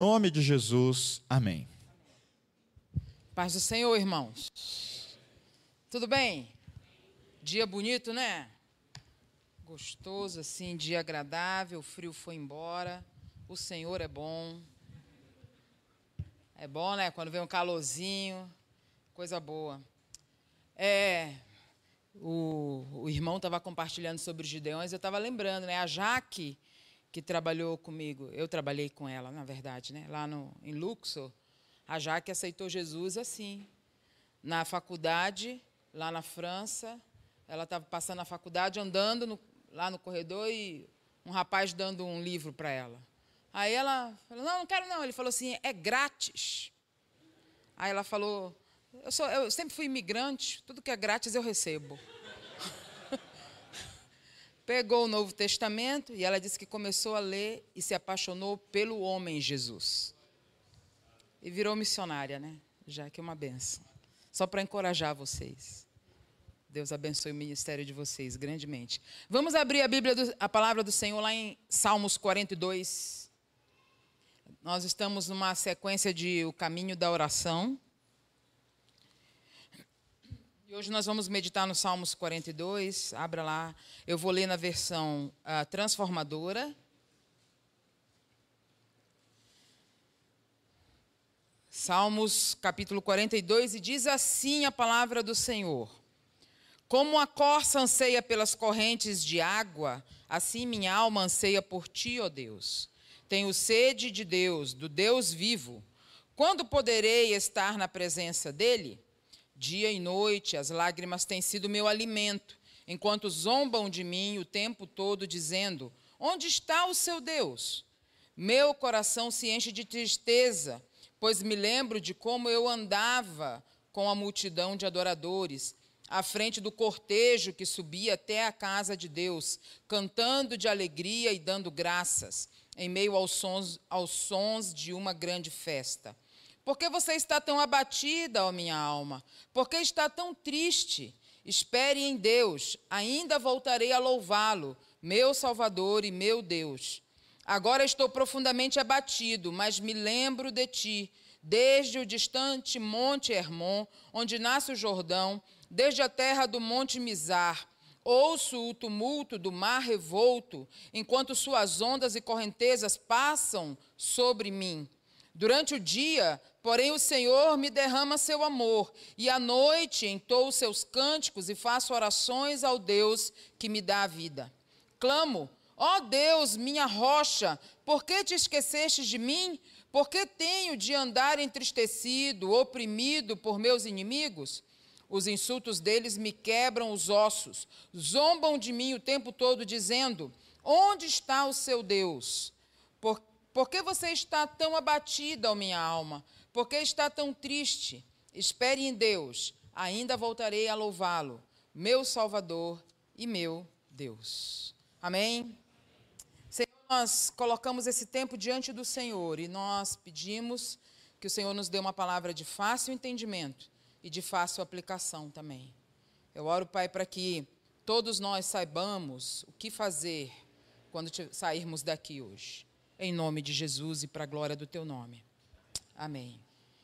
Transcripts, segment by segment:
Nome de Jesus, amém. Paz do Senhor, irmãos. Tudo bem? Dia bonito, né? Gostoso, assim, dia agradável, o frio foi embora. O Senhor é bom. É bom, né? Quando vem um calorzinho, coisa boa. É, o, o irmão estava compartilhando sobre os Gideões, eu estava lembrando, né? A Jaque, que trabalhou comigo, eu trabalhei com ela, na verdade, né? Lá no, em Luxor, a Jaque aceitou Jesus assim. Na faculdade, lá na França, ela estava passando a faculdade, andando no, lá no corredor e um rapaz dando um livro para ela. Aí ela falou: Não, não quero não. Ele falou assim: É grátis. Aí ela falou: Eu, sou, eu sempre fui imigrante, tudo que é grátis eu recebo. Pegou o Novo Testamento e ela disse que começou a ler e se apaixonou pelo homem Jesus. E virou missionária, né? Já que é uma benção. Só para encorajar vocês. Deus abençoe o ministério de vocês grandemente. Vamos abrir a Bíblia, do, a palavra do Senhor lá em Salmos 42. Nós estamos numa sequência de O Caminho da Oração. E hoje nós vamos meditar no Salmos 42. Abra lá. Eu vou ler na versão uh, transformadora. Salmos capítulo 42, e diz assim a palavra do Senhor: Como a corça anseia pelas correntes de água, assim minha alma anseia por ti, ó Deus. Tenho sede de Deus, do Deus vivo. Quando poderei estar na presença dele? Dia e noite as lágrimas têm sido meu alimento, enquanto zombam de mim o tempo todo, dizendo: Onde está o seu Deus? Meu coração se enche de tristeza pois me lembro de como eu andava com a multidão de adoradores, à frente do cortejo que subia até a casa de Deus, cantando de alegria e dando graças, em meio aos sons, aos sons de uma grande festa. Por que você está tão abatida, ó minha alma? Por que está tão triste? Espere em Deus, ainda voltarei a louvá-lo, meu Salvador e meu Deus. Agora estou profundamente abatido, mas me lembro de ti, desde o distante Monte Hermon, onde nasce o Jordão, desde a terra do Monte Mizar. Ouço o tumulto do mar revolto, enquanto suas ondas e correntezas passam sobre mim. Durante o dia, porém, o Senhor me derrama seu amor, e à noite entoo seus cânticos e faço orações ao Deus que me dá a vida. Clamo, Ó Deus, minha rocha, por que te esqueceste de mim? Por que tenho de andar entristecido, oprimido por meus inimigos? Os insultos deles me quebram os ossos, zombam de mim o tempo todo, dizendo: Onde está o seu Deus? Por, por que você está tão abatida, ó minha alma? Por que está tão triste? Espere em Deus, ainda voltarei a louvá-lo, meu Salvador e meu Deus. Amém? nós colocamos esse tempo diante do Senhor e nós pedimos que o Senhor nos dê uma palavra de fácil entendimento e de fácil aplicação também. Eu oro, Pai, para que todos nós saibamos o que fazer quando sairmos daqui hoje. Em nome de Jesus e para a glória do teu nome. Amém.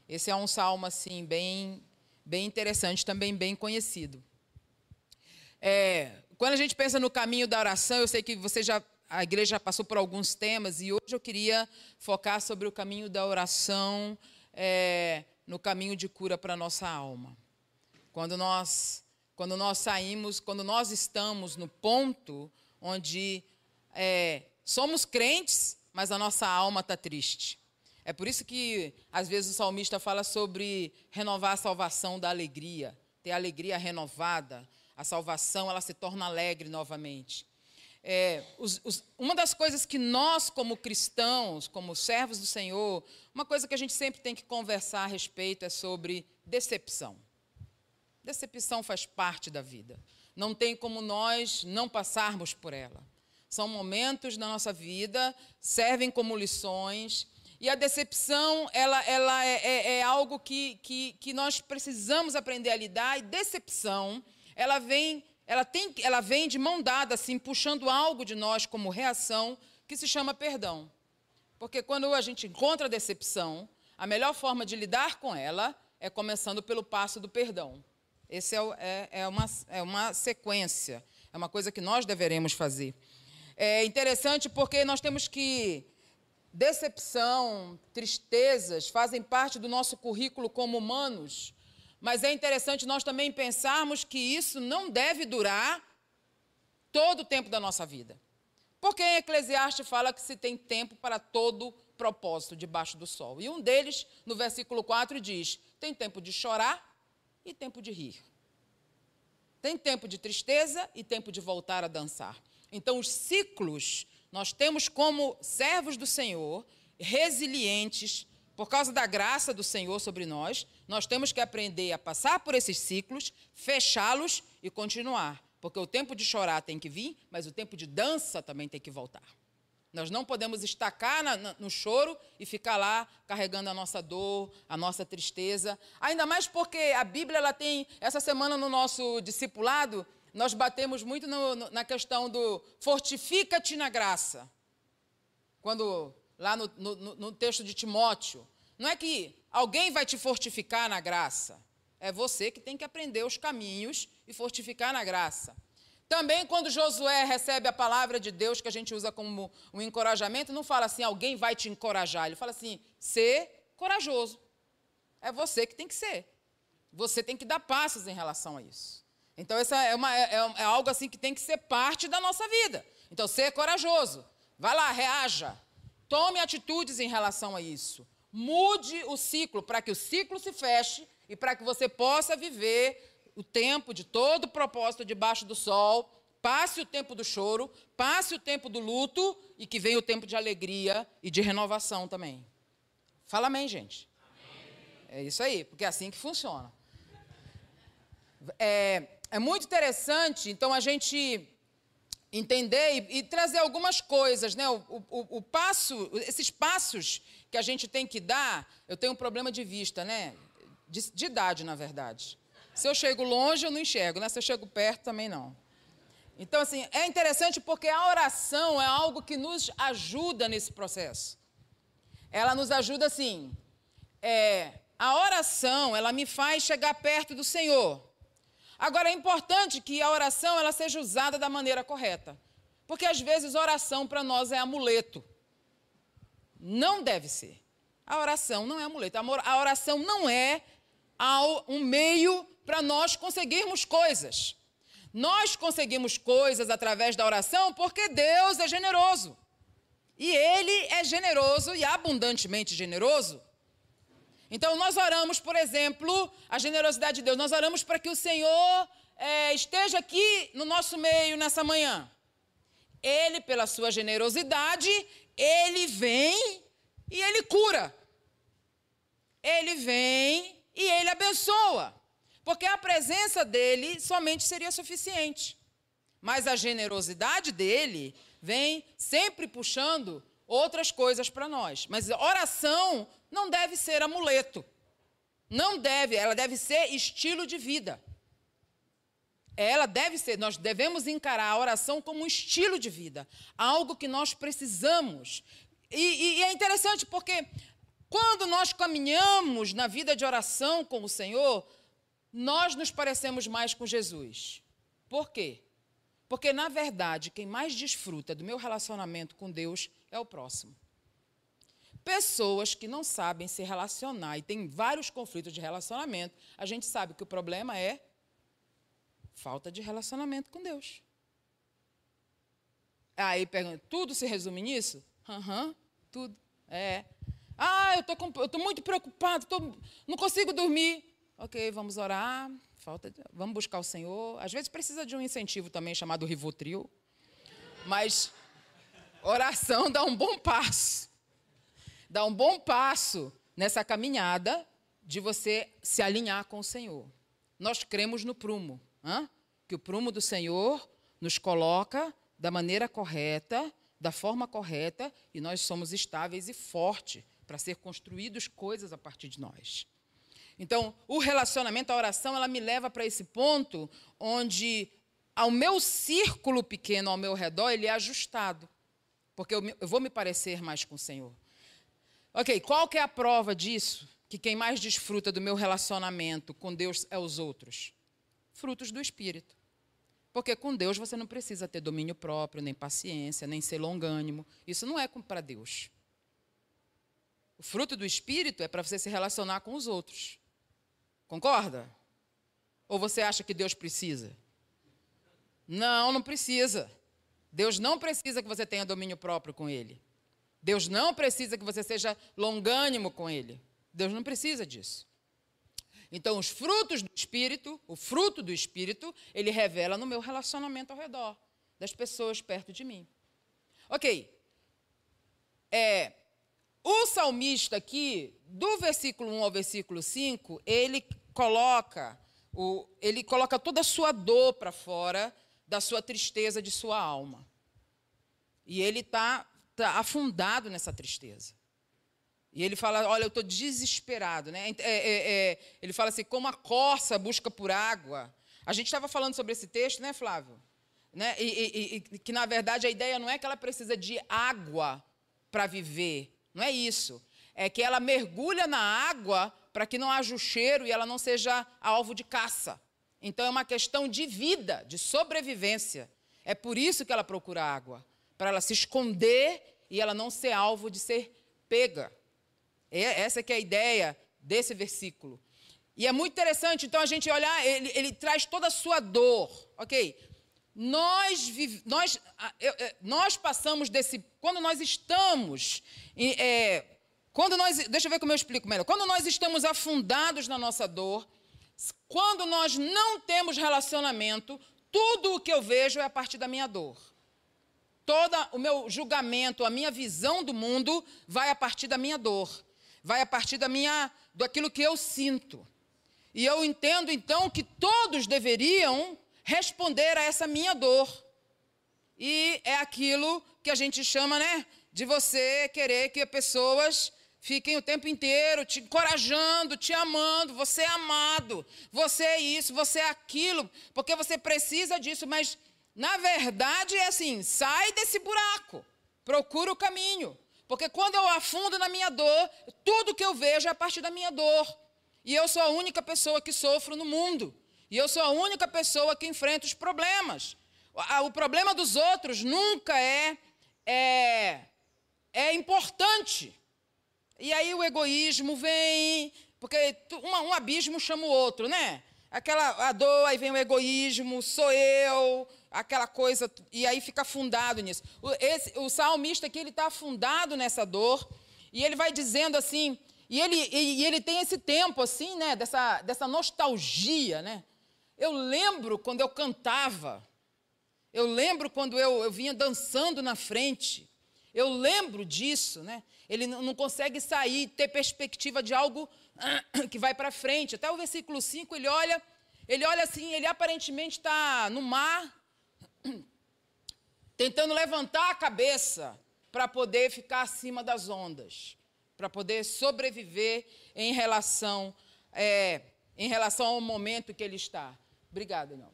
Esse é um salmo assim bem bem interessante, também bem conhecido. É, quando a gente pensa no caminho da oração, eu sei que você já a igreja passou por alguns temas e hoje eu queria focar sobre o caminho da oração, é, no caminho de cura para nossa alma. Quando nós, quando nós saímos, quando nós estamos no ponto onde é, somos crentes, mas a nossa alma está triste. É por isso que, às vezes, o salmista fala sobre renovar a salvação da alegria, ter a alegria renovada. A salvação, ela se torna alegre novamente. É, os, os, uma das coisas que nós, como cristãos, como servos do Senhor, uma coisa que a gente sempre tem que conversar a respeito é sobre decepção. Decepção faz parte da vida. Não tem como nós não passarmos por ela. São momentos da nossa vida, servem como lições. E a decepção, ela, ela é, é, é algo que, que, que nós precisamos aprender a lidar. E decepção, ela vem ela, tem, ela vem de mão dada, assim, puxando algo de nós como reação, que se chama perdão. Porque quando a gente encontra a decepção, a melhor forma de lidar com ela é começando pelo passo do perdão. Esse é, é, é, uma, é uma sequência, é uma coisa que nós deveremos fazer. É interessante porque nós temos que. Decepção, tristezas fazem parte do nosso currículo como humanos, mas é interessante nós também pensarmos que isso não deve durar todo o tempo da nossa vida. Porque em Eclesiastes fala que se tem tempo para todo propósito debaixo do sol. E um deles, no versículo 4, diz: tem tempo de chorar e tempo de rir. Tem tempo de tristeza e tempo de voltar a dançar. Então, os ciclos, nós temos como servos do Senhor, resilientes, por causa da graça do Senhor sobre nós, nós temos que aprender a passar por esses ciclos, fechá-los e continuar. Porque o tempo de chorar tem que vir, mas o tempo de dança também tem que voltar. Nós não podemos estacar na, na, no choro e ficar lá carregando a nossa dor, a nossa tristeza. Ainda mais porque a Bíblia ela tem, essa semana no nosso discipulado, nós batemos muito no, no, na questão do fortifica-te na graça. Quando, lá no, no texto de Timóteo, não é que alguém vai te fortificar na graça. É você que tem que aprender os caminhos e fortificar na graça. Também, quando Josué recebe a palavra de Deus, que a gente usa como um encorajamento, não fala assim, alguém vai te encorajar. Ele fala assim, ser corajoso. É você que tem que ser. Você tem que dar passos em relação a isso. Então, essa é, uma, é, é, é algo assim que tem que ser parte da nossa vida. Então, ser corajoso. Vai lá, reaja. Tome atitudes em relação a isso. Mude o ciclo para que o ciclo se feche e para que você possa viver o tempo de todo o propósito debaixo do sol, passe o tempo do choro, passe o tempo do luto e que venha o tempo de alegria e de renovação também. Fala amém, gente. Amém. É isso aí, porque é assim que funciona. É, é muito interessante, então, a gente entender e, e trazer algumas coisas, né? O, o, o, passo, esses passos que a gente tem que dar, eu tenho um problema de vista, né? De, de idade, na verdade. Se eu chego longe, eu não enxergo, né? Se eu chego perto, também não. Então, assim, é interessante porque a oração é algo que nos ajuda nesse processo. Ela nos ajuda, assim, é, a oração, ela me faz chegar perto do Senhor. Agora, é importante que a oração ela seja usada da maneira correta. Porque, às vezes, oração para nós é amuleto. Não deve ser. A oração não é amuleto. A oração não é um meio para nós conseguirmos coisas. Nós conseguimos coisas através da oração porque Deus é generoso. E Ele é generoso e abundantemente generoso. Então, nós oramos, por exemplo, a generosidade de Deus. Nós oramos para que o Senhor é, esteja aqui no nosso meio nessa manhã. Ele, pela sua generosidade, ele vem e ele cura. Ele vem e ele abençoa. Porque a presença dele somente seria suficiente. Mas a generosidade dele vem sempre puxando outras coisas para nós. Mas oração não deve ser amuleto. Não deve, ela deve ser estilo de vida. Ela deve ser, nós devemos encarar a oração como um estilo de vida, algo que nós precisamos. E, e, e é interessante porque quando nós caminhamos na vida de oração com o Senhor, nós nos parecemos mais com Jesus. Por quê? Porque, na verdade, quem mais desfruta do meu relacionamento com Deus é o próximo. Pessoas que não sabem se relacionar e têm vários conflitos de relacionamento, a gente sabe que o problema é falta de relacionamento com Deus. Aí pergunta, tudo se resume nisso? Aham, uhum, tudo. É. Ah, eu estou muito preocupado, tô, não consigo dormir. Ok, vamos orar, falta, vamos buscar o Senhor. Às vezes precisa de um incentivo também chamado Rivotril. Mas oração dá um bom passo. Dá um bom passo nessa caminhada de você se alinhar com o Senhor. Nós cremos no prumo, hein? que o prumo do Senhor nos coloca da maneira correta, da forma correta, e nós somos estáveis e fortes para ser construídos coisas a partir de nós. Então, o relacionamento, a oração, ela me leva para esse ponto onde ao meu círculo pequeno ao meu redor, ele é ajustado. Porque eu, eu vou me parecer mais com o Senhor. Ok, qual que é a prova disso? Que quem mais desfruta do meu relacionamento com Deus é os outros. Frutos do Espírito. Porque com Deus você não precisa ter domínio próprio, nem paciência, nem ser longânimo. Isso não é para Deus. O fruto do Espírito é para você se relacionar com os outros. Concorda? Ou você acha que Deus precisa? Não, não precisa. Deus não precisa que você tenha domínio próprio com Ele. Deus não precisa que você seja longânimo com Ele. Deus não precisa disso. Então, os frutos do Espírito, o fruto do Espírito, ele revela no meu relacionamento ao redor, das pessoas perto de mim. Ok. É, o salmista aqui, do versículo 1 ao versículo 5, ele coloca, o, ele coloca toda a sua dor para fora da sua tristeza de sua alma. E ele está tá afundado nessa tristeza. E ele fala: Olha, eu estou desesperado. Né? É, é, é, ele fala assim: como a corça busca por água. A gente estava falando sobre esse texto, né, Flávio? Né? E, e, e, que, na verdade, a ideia não é que ela precisa de água para viver. Não é isso. É que ela mergulha na água para que não haja o cheiro e ela não seja alvo de caça. Então é uma questão de vida, de sobrevivência. É por isso que ela procura água, para ela se esconder e ela não ser alvo de ser pega. É, essa que é a ideia desse versículo. E é muito interessante, então, a gente olhar, ele, ele traz toda a sua dor, ok? Nós, nós, nós passamos desse. Quando nós estamos é, quando nós, deixa eu ver como eu explico melhor. Quando nós estamos afundados na nossa dor, quando nós não temos relacionamento, tudo o que eu vejo é a partir da minha dor. Todo o meu julgamento, a minha visão do mundo vai a partir da minha dor, vai a partir da minha, daquilo que eu sinto. E eu entendo então que todos deveriam responder a essa minha dor. E é aquilo que a gente chama, né, de você querer que pessoas fiquem o tempo inteiro te encorajando, te amando, você é amado, você é isso, você é aquilo, porque você precisa disso, mas na verdade é assim: sai desse buraco, procura o caminho. Porque quando eu afundo na minha dor, tudo que eu vejo é a partir da minha dor. E eu sou a única pessoa que sofro no mundo. E eu sou a única pessoa que enfrenta os problemas. O problema dos outros nunca é, é, é importante. E aí o egoísmo vem, porque um, um abismo chama o outro, né? Aquela a dor, aí vem o egoísmo, sou eu, aquela coisa, e aí fica afundado nisso. O, esse, o salmista aqui, ele está afundado nessa dor, e ele vai dizendo assim, e ele, e, e ele tem esse tempo assim, né, dessa, dessa nostalgia, né? Eu lembro quando eu cantava, eu lembro quando eu, eu vinha dançando na frente, eu lembro disso, né? Ele não consegue sair, ter perspectiva de algo que vai para frente. Até o versículo 5, ele olha, ele olha assim, ele aparentemente está no mar, tentando levantar a cabeça para poder ficar acima das ondas, para poder sobreviver em relação, é, em relação ao momento que ele está. Obrigada, não.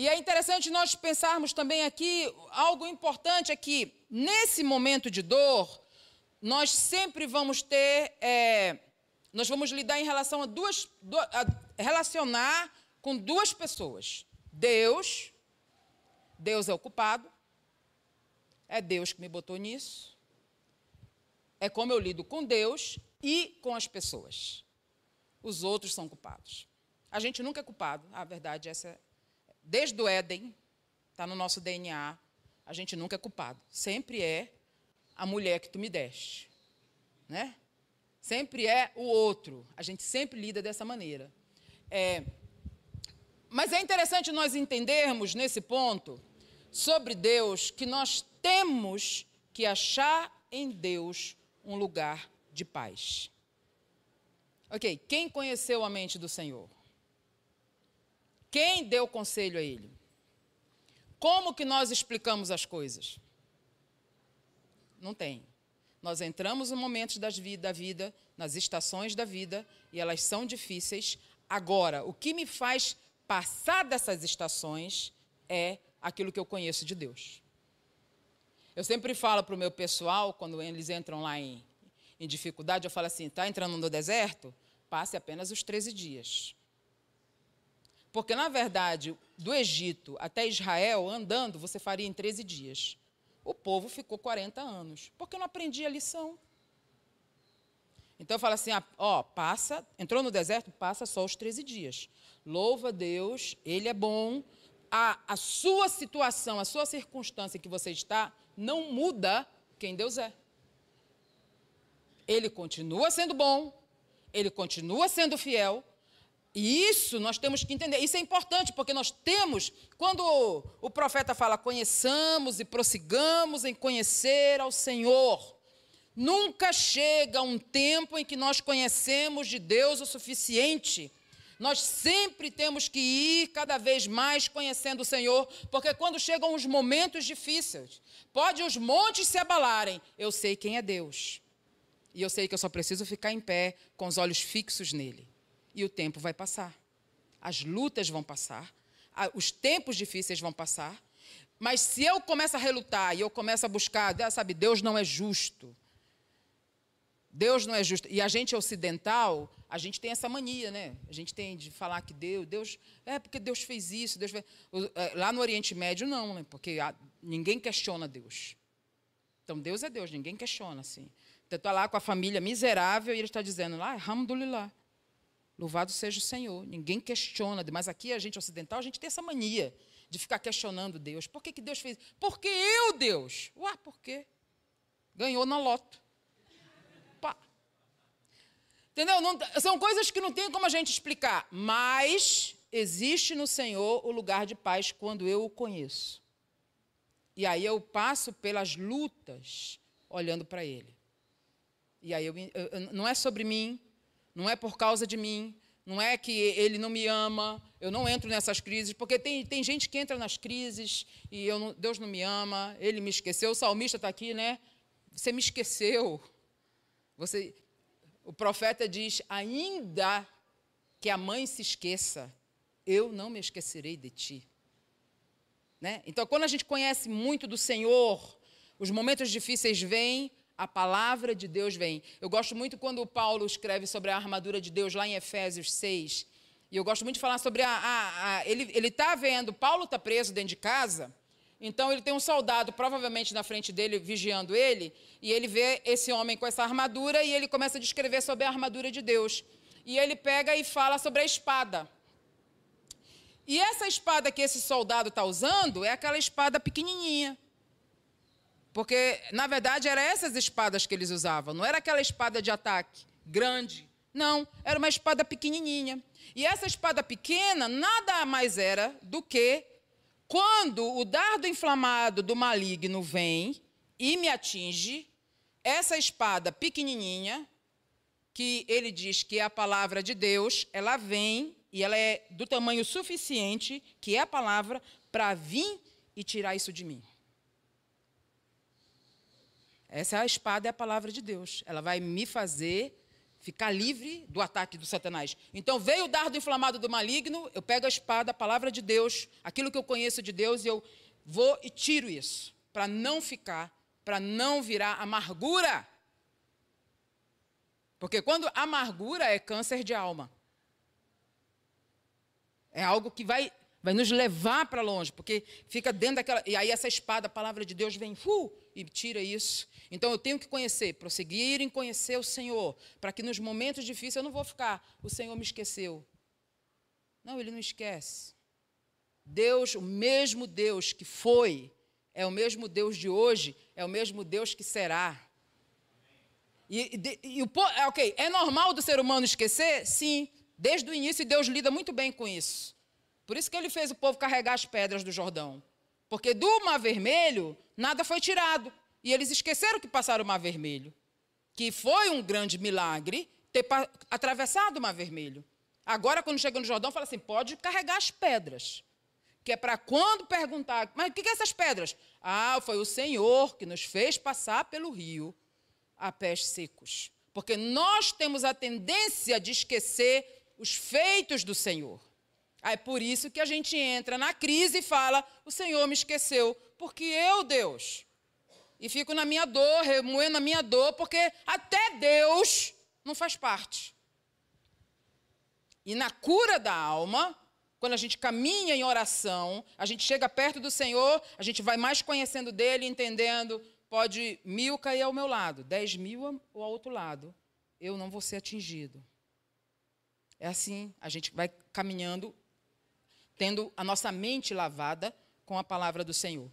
E é interessante nós pensarmos também aqui algo importante aqui. Nesse momento de dor, nós sempre vamos ter, é, nós vamos lidar em relação a duas, a relacionar com duas pessoas. Deus, Deus é o culpado, é Deus que me botou nisso. É como eu lido com Deus e com as pessoas. Os outros são culpados. A gente nunca é culpado, a verdade essa é desde o Éden, está no nosso DNA, a gente nunca é culpado. Sempre é a mulher que tu me deste. Né? Sempre é o outro. A gente sempre lida dessa maneira. É, mas é interessante nós entendermos nesse ponto sobre Deus que nós temos que achar em Deus um lugar de paz. Ok, quem conheceu a mente do Senhor? Quem deu conselho a ele? Como que nós explicamos as coisas? Não tem. Nós entramos no momentos da vida, nas estações da vida, e elas são difíceis. Agora, o que me faz passar dessas estações é aquilo que eu conheço de Deus. Eu sempre falo para o meu pessoal, quando eles entram lá em, em dificuldade, eu falo assim: está entrando no deserto? Passe apenas os 13 dias. Porque, na verdade, do Egito até Israel, andando, você faria em 13 dias. O povo ficou 40 anos, porque não aprendia a lição. Então eu falo assim: ah, ó, passa, entrou no deserto, passa só os 13 dias. Louva Deus, Ele é bom. A, a sua situação, a sua circunstância que você está, não muda quem Deus é. Ele continua sendo bom, ele continua sendo fiel. E isso nós temos que entender. Isso é importante, porque nós temos, quando o, profeta fala, conheçamos e prossigamos em conhecer ao Senhor. Nunca chega um tempo em que nós conhecemos de Deus o suficiente. Nós sempre temos que ir cada vez mais conhecendo o Senhor, porque quando chegam os momentos difíceis, pode os montes se abalarem, eu sei quem é Deus. E eu sei que eu só preciso ficar em pé com os olhos fixos nele. E o tempo vai passar. As lutas vão passar, os tempos difíceis vão passar. Mas se eu começo a relutar e eu começo a buscar, sabe, Deus não é justo. Deus não é justo. E a gente ocidental, a gente tem essa mania, né? A gente tem de falar que Deus, Deus, é porque Deus fez isso, Deus fez... É, lá no Oriente Médio não, né? Porque ninguém questiona Deus. Então Deus é Deus, ninguém questiona assim. Então está lá com a família miserável e ele está dizendo lá, Alhamdulillah. Louvado seja o Senhor. Ninguém questiona, mas aqui a gente ocidental, a gente tem essa mania de ficar questionando Deus. Por que, que Deus fez? Porque eu, Deus. Ué, por quê? Ganhou na loto. Pá. Entendeu? Não, são coisas que não tem como a gente explicar. Mas existe no Senhor o lugar de paz quando eu o conheço. E aí eu passo pelas lutas olhando para Ele. E aí eu, eu, não é sobre mim, não é por causa de mim, não é que ele não me ama, eu não entro nessas crises, porque tem, tem gente que entra nas crises e eu não, Deus não me ama, ele me esqueceu. O salmista está aqui, né? Você me esqueceu. Você, o profeta diz: ainda que a mãe se esqueça, eu não me esquecerei de ti. Né? Então, quando a gente conhece muito do Senhor, os momentos difíceis vêm, a palavra de Deus vem. Eu gosto muito quando o Paulo escreve sobre a armadura de Deus lá em Efésios 6. E eu gosto muito de falar sobre a. a, a ele está vendo, Paulo está preso dentro de casa, então ele tem um soldado provavelmente na frente dele, vigiando ele, e ele vê esse homem com essa armadura e ele começa a descrever sobre a armadura de Deus. E ele pega e fala sobre a espada. E essa espada que esse soldado está usando é aquela espada pequenininha. Porque, na verdade, eram essas espadas que eles usavam, não era aquela espada de ataque grande. Não, era uma espada pequenininha. E essa espada pequena nada mais era do que quando o dardo inflamado do maligno vem e me atinge, essa espada pequenininha, que ele diz que é a palavra de Deus, ela vem e ela é do tamanho suficiente, que é a palavra, para vir e tirar isso de mim. Essa é a espada, é a palavra de Deus. Ela vai me fazer ficar livre do ataque do Satanás. Então veio o dardo inflamado do maligno, eu pego a espada, a palavra de Deus, aquilo que eu conheço de Deus, e eu vou e tiro isso, para não ficar, para não virar amargura. Porque quando amargura é câncer de alma. É algo que vai, vai nos levar para longe, porque fica dentro daquela. E aí essa espada, a palavra de Deus, vem uh, e tira isso. Então eu tenho que conhecer, prosseguir em conhecer o Senhor, para que nos momentos difíceis eu não vou ficar, o Senhor me esqueceu. Não, ele não esquece. Deus, o mesmo Deus que foi, é o mesmo Deus de hoje, é o mesmo Deus que será. E, e, e o, é, ok, é normal do ser humano esquecer? Sim. Desde o início, Deus lida muito bem com isso. Por isso que ele fez o povo carregar as pedras do Jordão. Porque do Mar Vermelho, nada foi tirado. E eles esqueceram que passaram o Mar Vermelho, que foi um grande milagre ter atravessado o Mar Vermelho. Agora, quando chega no Jordão, fala assim: pode carregar as pedras. Que é para quando perguntar, mas o que, que é essas pedras? Ah, foi o Senhor que nos fez passar pelo rio a pés secos. Porque nós temos a tendência de esquecer os feitos do Senhor. É por isso que a gente entra na crise e fala: o Senhor me esqueceu. Porque eu, Deus, e fico na minha dor, remoendo a minha dor, porque até Deus não faz parte. E na cura da alma, quando a gente caminha em oração, a gente chega perto do Senhor, a gente vai mais conhecendo dele, entendendo. Pode mil cair ao meu lado, dez mil ao outro lado. Eu não vou ser atingido. É assim, a gente vai caminhando, tendo a nossa mente lavada com a palavra do Senhor.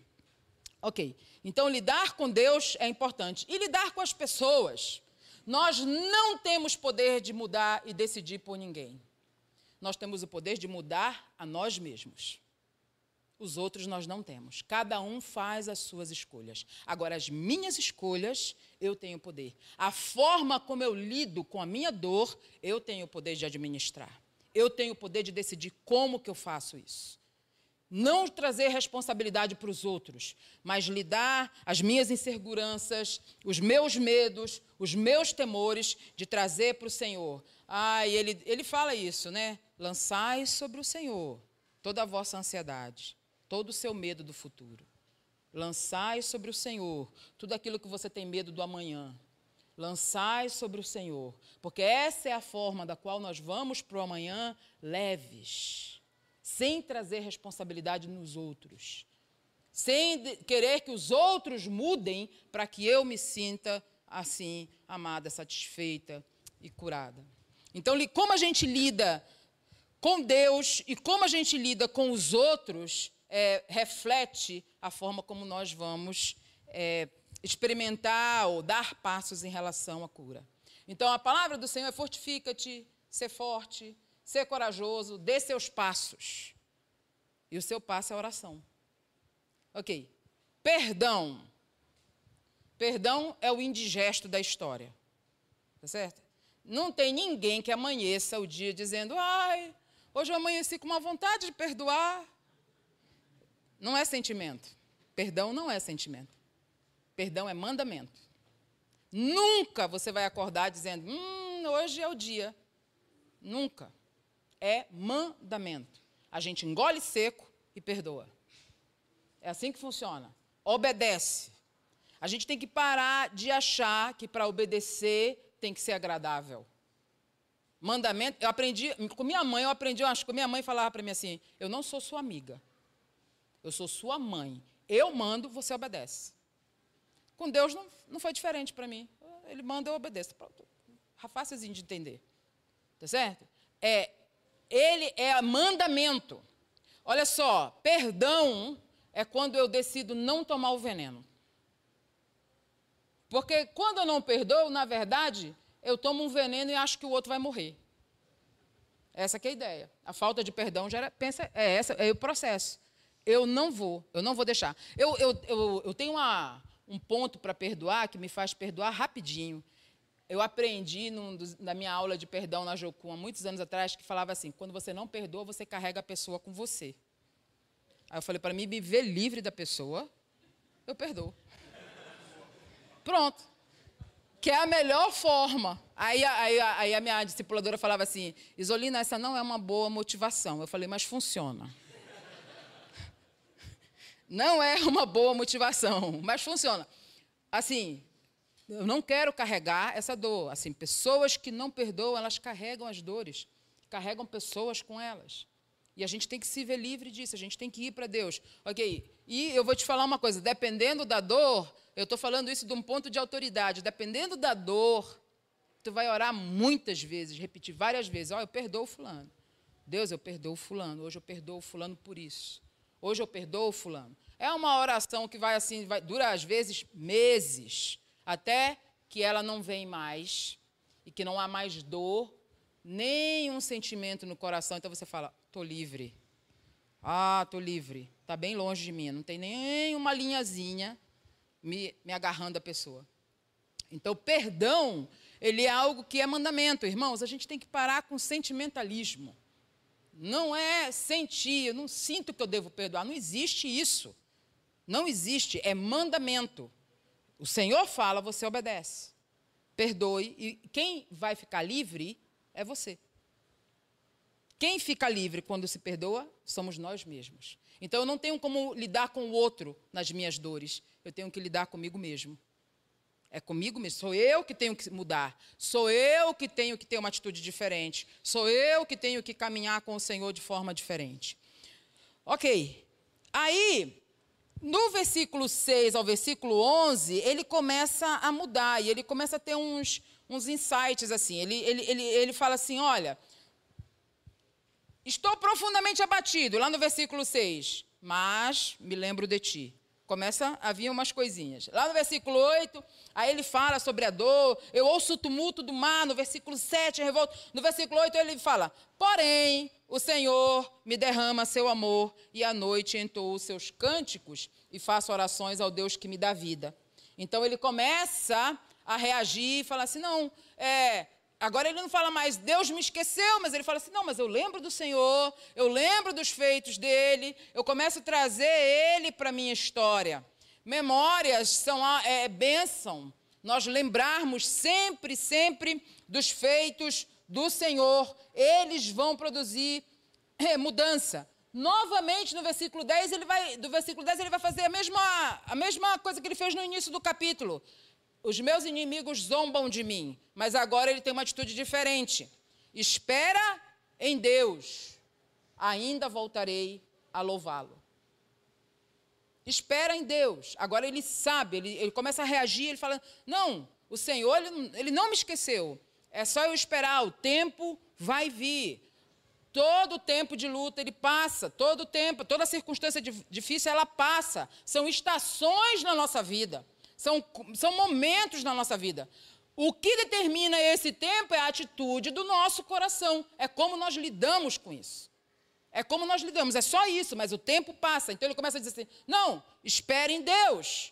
Ok, então lidar com Deus é importante. E lidar com as pessoas. Nós não temos poder de mudar e decidir por ninguém nós temos o poder de mudar a nós mesmos. Os outros nós não temos. Cada um faz as suas escolhas. Agora, as minhas escolhas, eu tenho poder. A forma como eu lido com a minha dor, eu tenho o poder de administrar. Eu tenho o poder de decidir como que eu faço isso. Não trazer responsabilidade para os outros, mas lidar as minhas inseguranças, os meus medos, os meus temores, de trazer para o Senhor. Ah, ele, ele fala isso, né? Lançai sobre o Senhor toda a vossa ansiedade, todo o seu medo do futuro. Lançai sobre o Senhor tudo aquilo que você tem medo do amanhã. Lançai sobre o Senhor, porque essa é a forma da qual nós vamos para o amanhã leves, sem trazer responsabilidade nos outros, sem querer que os outros mudem para que eu me sinta assim, amada, satisfeita e curada. Então, como a gente lida com Deus e como a gente lida com os outros é, reflete a forma como nós vamos é, experimentar ou dar passos em relação à cura. Então, a palavra do Senhor é fortifica-te, ser forte, ser corajoso, dê seus passos. E o seu passo é a oração. Ok. Perdão. Perdão é o indigesto da história. Tá certo? Não tem ninguém que amanheça o dia dizendo, ai, Hoje eu amanheci com uma vontade de perdoar. Não é sentimento. Perdão não é sentimento. Perdão é mandamento. Nunca você vai acordar dizendo, hum, hoje é o dia. Nunca. É mandamento. A gente engole seco e perdoa. É assim que funciona. Obedece. A gente tem que parar de achar que para obedecer tem que ser agradável. Mandamento, eu aprendi, com minha mãe, eu aprendi, eu acho que minha mãe falava para mim assim: eu não sou sua amiga, eu sou sua mãe. Eu mando, você obedece. Com Deus não, não foi diferente para mim. Ele manda, eu obedeço. Pronto. De entender. Tá certo? É, ele é mandamento. Olha só, perdão é quando eu decido não tomar o veneno. Porque quando eu não perdoo, na verdade, eu tomo um veneno e acho que o outro vai morrer. Essa é a ideia. A falta de perdão já era, pensa, é essa, é o processo. Eu não vou, eu não vou deixar. Eu, eu, eu, eu tenho uma, um ponto para perdoar que me faz perdoar rapidinho. Eu aprendi num, na minha aula de perdão na Jocum, há muitos anos atrás, que falava assim: quando você não perdoa, você carrega a pessoa com você. Aí eu falei para mim, me ver livre da pessoa, eu perdoo. Pronto que é a melhor forma. Aí, aí, aí a minha discipuladora falava assim: Isolina, essa não é uma boa motivação. Eu falei, mas funciona. Não é uma boa motivação, mas funciona. Assim, eu não quero carregar essa dor. Assim, pessoas que não perdoam, elas carregam as dores, carregam pessoas com elas. E a gente tem que se ver livre disso, a gente tem que ir para Deus. Ok? E eu vou te falar uma coisa: dependendo da dor, eu estou falando isso de um ponto de autoridade. Dependendo da dor, tu vai orar muitas vezes, repetir várias vezes. Ó, oh, eu perdoo fulano. Deus, eu perdoo fulano. Hoje eu perdoo fulano por isso. Hoje eu perdoo fulano. É uma oração que vai assim, vai, dura às vezes meses, até que ela não vem mais e que não há mais dor, nem um sentimento no coração. Então você fala, estou livre. Ah, estou livre. Está bem longe de mim. Não tem nem uma linhazinha me, me agarrando a pessoa. Então, perdão, ele é algo que é mandamento. Irmãos, a gente tem que parar com sentimentalismo. Não é sentir, eu não sinto que eu devo perdoar. Não existe isso. Não existe, é mandamento. O Senhor fala, você obedece. Perdoe. E quem vai ficar livre é você. Quem fica livre quando se perdoa somos nós mesmos. Então eu não tenho como lidar com o outro nas minhas dores. eu tenho que lidar comigo mesmo. É comigo mesmo. Sou eu que tenho que mudar. Sou eu que tenho que ter uma atitude diferente. Sou eu que tenho que caminhar com o Senhor de forma diferente. Ok. Aí, no versículo 6 ao versículo 11, ele começa a mudar e ele começa a ter uns, uns insights assim. Ele, ele, ele, ele fala assim: olha, estou profundamente abatido, lá no versículo 6, mas me lembro de ti. Começa a vir umas coisinhas. Lá no versículo 8, aí ele fala sobre a dor. Eu ouço o tumulto do mar. No versículo 7, revolto. No versículo 8, ele fala: Porém, o Senhor me derrama seu amor, e à noite entoou os seus cânticos e faço orações ao Deus que me dá vida. Então ele começa a reagir e fala assim: Não, é, Agora ele não fala mais, Deus me esqueceu, mas ele fala assim: não, mas eu lembro do Senhor, eu lembro dos feitos dele, eu começo a trazer ele para a minha história. Memórias são a é, bênção, nós lembrarmos sempre, sempre dos feitos do Senhor, eles vão produzir é, mudança. Novamente, no versículo 10, ele vai, do versículo 10, ele vai fazer a mesma, a mesma coisa que ele fez no início do capítulo. Os meus inimigos zombam de mim, mas agora ele tem uma atitude diferente. Espera em Deus, ainda voltarei a louvá-lo. Espera em Deus. Agora ele sabe, ele, ele, começa a reagir, ele fala: Não, o Senhor, ele, ele não me esqueceu. É só eu esperar, o tempo vai vir. Todo tempo de luta ele passa, todo tempo, toda circunstância difícil ela passa. São estações na nossa vida. São, são momentos na nossa vida. O que determina esse tempo é a atitude do nosso coração. É como nós lidamos com isso. É como nós lidamos, é só isso, mas o tempo passa. Então ele começa a dizer assim: não, espere em Deus.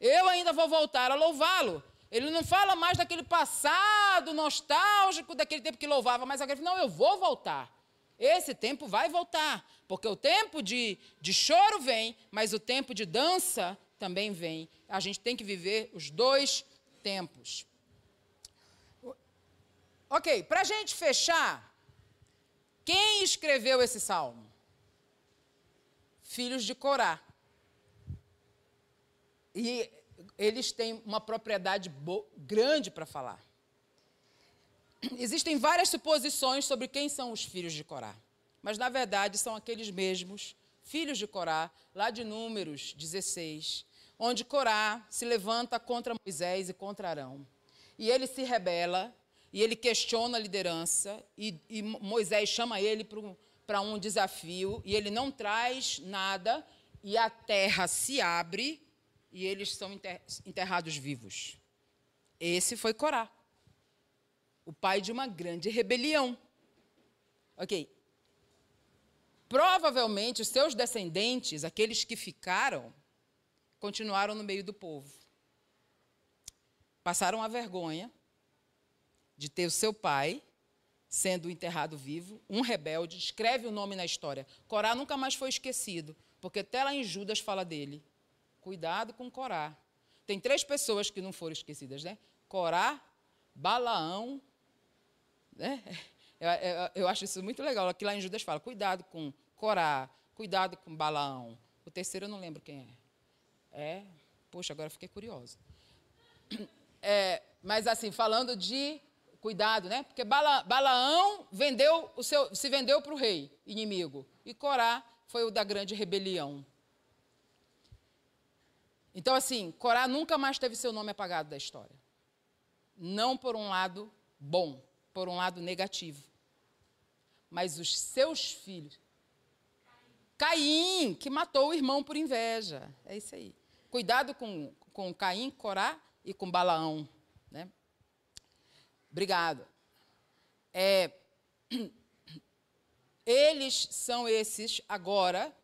Eu ainda vou voltar a louvá-lo. Ele não fala mais daquele passado nostálgico, daquele tempo que louvava, mas agora, não, eu vou voltar. Esse tempo vai voltar, porque o tempo de, de choro vem, mas o tempo de dança também vem. A gente tem que viver os dois tempos. Ok, para a gente fechar, quem escreveu esse salmo? Filhos de Corá. E eles têm uma propriedade grande para falar. Existem várias suposições sobre quem são os filhos de Corá, mas na verdade são aqueles mesmos filhos de Corá, lá de Números 16, onde Corá se levanta contra Moisés e contra Arão. E ele se rebela, e ele questiona a liderança, e, e Moisés chama ele para um desafio, e ele não traz nada, e a terra se abre, e eles são enterrados vivos. Esse foi Corá, o pai de uma grande rebelião. Ok, Provavelmente seus descendentes, aqueles que ficaram, continuaram no meio do povo. Passaram a vergonha de ter o seu pai sendo enterrado vivo, um rebelde, escreve o nome na história. Corá nunca mais foi esquecido, porque até lá em Judas fala dele. Cuidado com Corá. Tem três pessoas que não foram esquecidas, né? Corá, Balaão, né? Eu, eu, eu, acho isso muito legal. Aqui lá em Judas fala, cuidado com Corá, cuidado com Balaão. O terceiro eu não lembro quem é. É, poxa, agora fiquei curiosa. É, mas assim, falando de cuidado, né? Porque Bala, Balaão vendeu o seu, se vendeu para o rei inimigo. E Corá foi o da grande rebelião. Então, assim, Corá nunca mais teve seu nome apagado da história. Não por um lado bom, por um lado negativo. Mas os seus filhos Caim, que matou o irmão por inveja. É isso aí. Cuidado com, com Caim, Corá e com Balaão. Né? Obrigado. É, eles são esses agora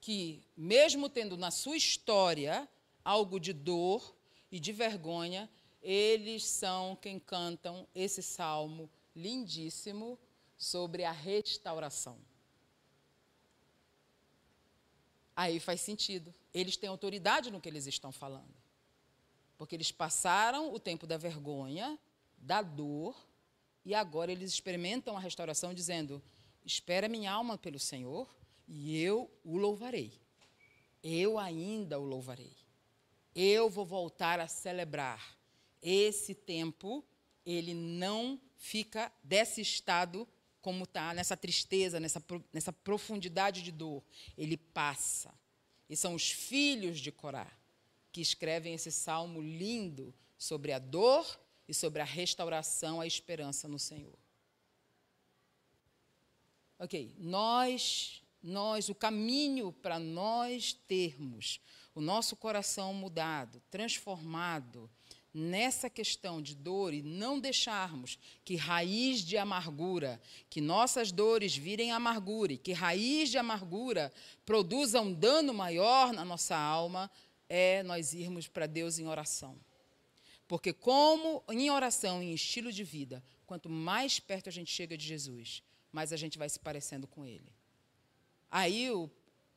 que, mesmo tendo na sua história algo de dor e de vergonha, eles são quem cantam esse salmo lindíssimo sobre a restauração. Aí faz sentido. Eles têm autoridade no que eles estão falando. Porque eles passaram o tempo da vergonha, da dor, e agora eles experimentam a restauração dizendo: Espera minha alma pelo Senhor, e eu o louvarei. Eu ainda o louvarei. eu vou voltar a celebrar. Esse tempo, ele não fica desse estado como está, nessa tristeza, nessa, nessa profundidade de dor. Ele passa. E são os filhos de Corá que escrevem esse salmo lindo sobre a dor e sobre a restauração, a esperança no Senhor. Ok, nós, nós, o caminho para nós termos o nosso coração mudado, transformado nessa questão de dor e não deixarmos que raiz de amargura, que nossas dores virem amargura e que raiz de amargura produza um dano maior na nossa alma, é nós irmos para Deus em oração. Porque, como em oração, em estilo de vida, quanto mais perto a gente chega de Jesus, mais a gente vai se parecendo com Ele. Aí, o,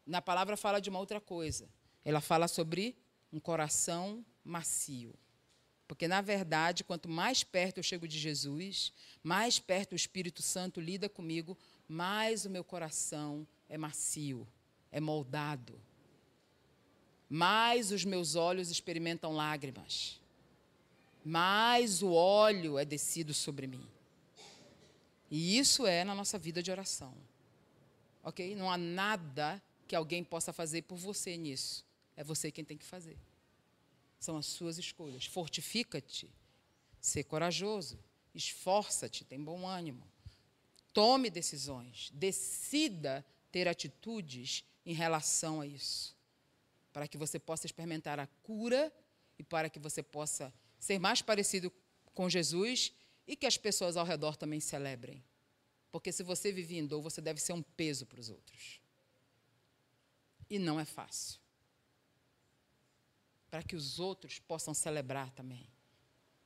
na palavra, fala de uma outra coisa. Ela fala sobre um coração macio. Porque, na verdade, quanto mais perto eu chego de Jesus, mais perto o Espírito Santo lida comigo, mais o meu coração é macio, é moldado. Mais os meus olhos experimentam lágrimas. Mais o óleo é descido sobre mim. E isso é na nossa vida de oração. Ok? Não há nada que alguém possa fazer por você nisso. É você quem tem que fazer. São as suas escolhas. Fortifica-te. Ser corajoso. Esforça-te. Tem bom ânimo. Tome decisões. Decida ter atitudes em relação a isso. Para que você possa experimentar a cura e para que você possa ser mais parecido com Jesus e que as pessoas ao redor também celebrem. Porque se você vive em dor, você deve ser um peso para os outros. E não é fácil. Para que os outros possam celebrar também.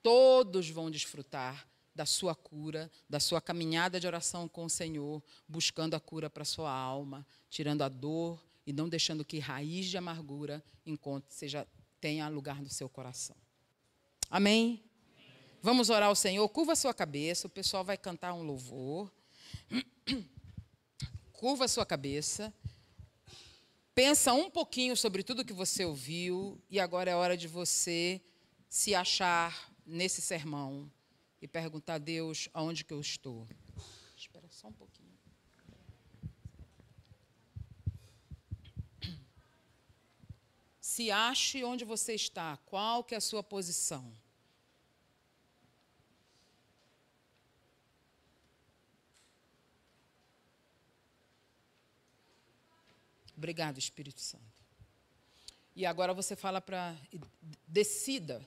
Todos vão desfrutar da sua cura, da sua caminhada de oração com o Senhor, buscando a cura para a sua alma, tirando a dor e não deixando que raiz de amargura encontre, seja tenha lugar no seu coração. Amém? Vamos orar ao Senhor. Curva a sua cabeça, o pessoal vai cantar um louvor. Curva a sua cabeça. Pensa um pouquinho sobre tudo que você ouviu e agora é hora de você se achar nesse sermão e perguntar a Deus aonde que eu estou. Espera só um pouquinho. Se ache onde você está, qual que é a sua posição. Obrigado, Espírito Santo. E agora você fala para. Decida.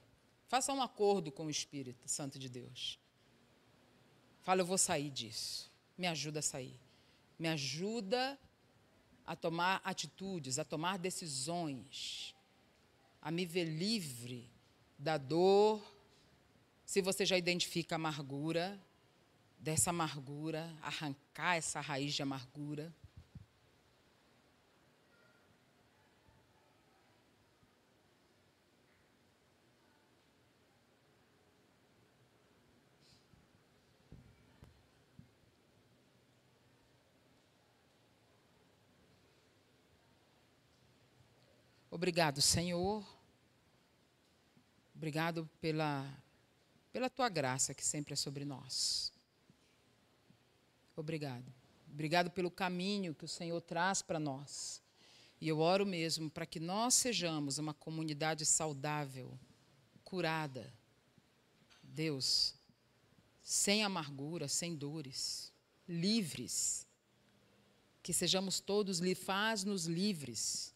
Faça um acordo com o Espírito Santo de Deus. Fala, eu vou sair disso. Me ajuda a sair. Me ajuda a tomar atitudes, a tomar decisões, a me ver livre da dor. Se você já identifica a amargura, dessa amargura, arrancar essa raiz de amargura. Obrigado, Senhor. Obrigado pela, pela tua graça que sempre é sobre nós. Obrigado. Obrigado pelo caminho que o Senhor traz para nós. E eu oro mesmo para que nós sejamos uma comunidade saudável, curada. Deus, sem amargura, sem dores, livres. Que sejamos todos, faz-nos livres